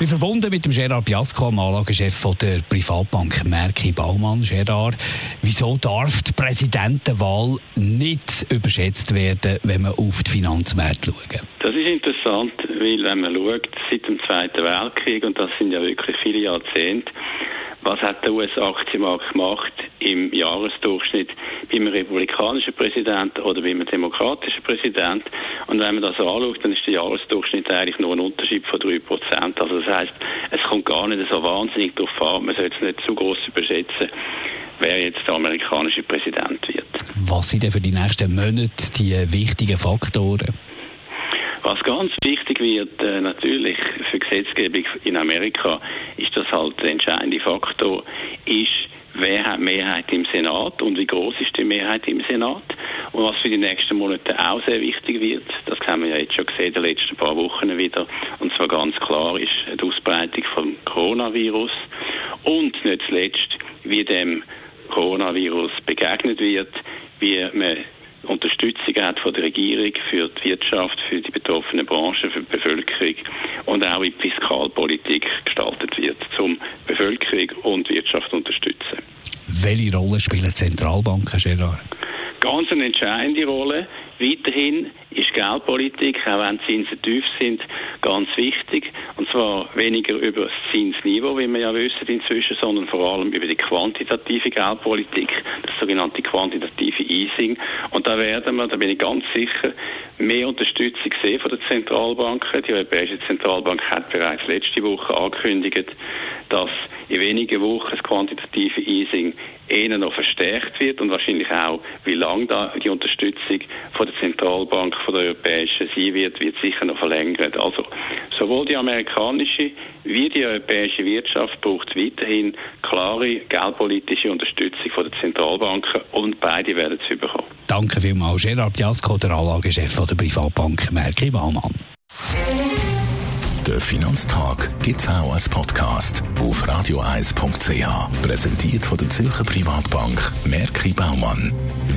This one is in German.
ich bin verbunden mit dem Gerard Biasco, dem Anlagechef der Privatbank Merki Baumann. Gerard, wieso darf die Präsidentenwahl nicht überschätzt werden, wenn man auf die Finanzmärkte schaut? Das ist interessant, weil wenn man schaut, seit dem Zweiten Weltkrieg, und das sind ja wirklich viele Jahrzehnte, was hat der US-Aktienmarkt gemacht im Jahresdurchschnitt beim republikanischen Präsidenten oder beim demokratischen Präsidenten? Und wenn man das anschaut, dann ist der Jahresdurchschnitt eigentlich nur ein Unterschied von 3%. Also das heißt, es kommt gar nicht so wahnsinnig darauf an, man sollte es nicht zu groß überschätzen, wer jetzt der amerikanische Präsident wird. Was sind denn für die nächsten Monate die wichtigen Faktoren? Was ganz wichtig wird, äh, natürlich für Gesetzgebung in Amerika, ist das halt der entscheidende Faktor, ist, wer hat Mehrheit im Wie die Mehrheit im Senat. Und was für die nächsten Monate auch sehr wichtig wird, das haben wir ja jetzt schon gesehen, in den letzten paar Wochen wieder, und zwar ganz klar ist die Ausbreitung vom Coronavirus und nicht zuletzt, wie dem Coronavirus begegnet wird, wie man Unterstützung hat von der Regierung für die Wirtschaft, für die betroffenen Branchen, für die Bevölkerung und auch in die Fiskalpolitik gestaltet wird, um Bevölkerung und Wirtschaft zu unterstützen. Welche Rolle spielen Zentralbanken, Gerard? Ganz eine entscheidende Rolle. Weiterhin ist Geldpolitik, auch wenn Zinsen tief sind, ganz wichtig. Und zwar weniger über das Zinsniveau, wie wir ja wissen inzwischen, sondern vor allem über die quantitative Geldpolitik, das sogenannte quantitative Easing. Und da werden wir, da bin ich ganz sicher, mehr Unterstützung sehen von den Zentralbanken. Die Europäische Zentralbank hat bereits letzte Woche angekündigt, dass in wenigen Wochen das quantitative Easing eher noch verstärkt wird und wahrscheinlich auch, wie lange die Unterstützung Zentralbank, von der europäischen sein wird, wird sicher noch verlängert. Also sowohl die amerikanische wie die europäische Wirtschaft braucht weiterhin klare geldpolitische Unterstützung von der Zentralbanken und beide werden es bekommen. Danke vielmals, Gerard Biasco, der Anlagechef der Privatbank Merki Baumann. Der Finanztag gibt es auch als Podcast auf radioeis.ch. Präsentiert von der Zürcher Privatbank Merki Baumann.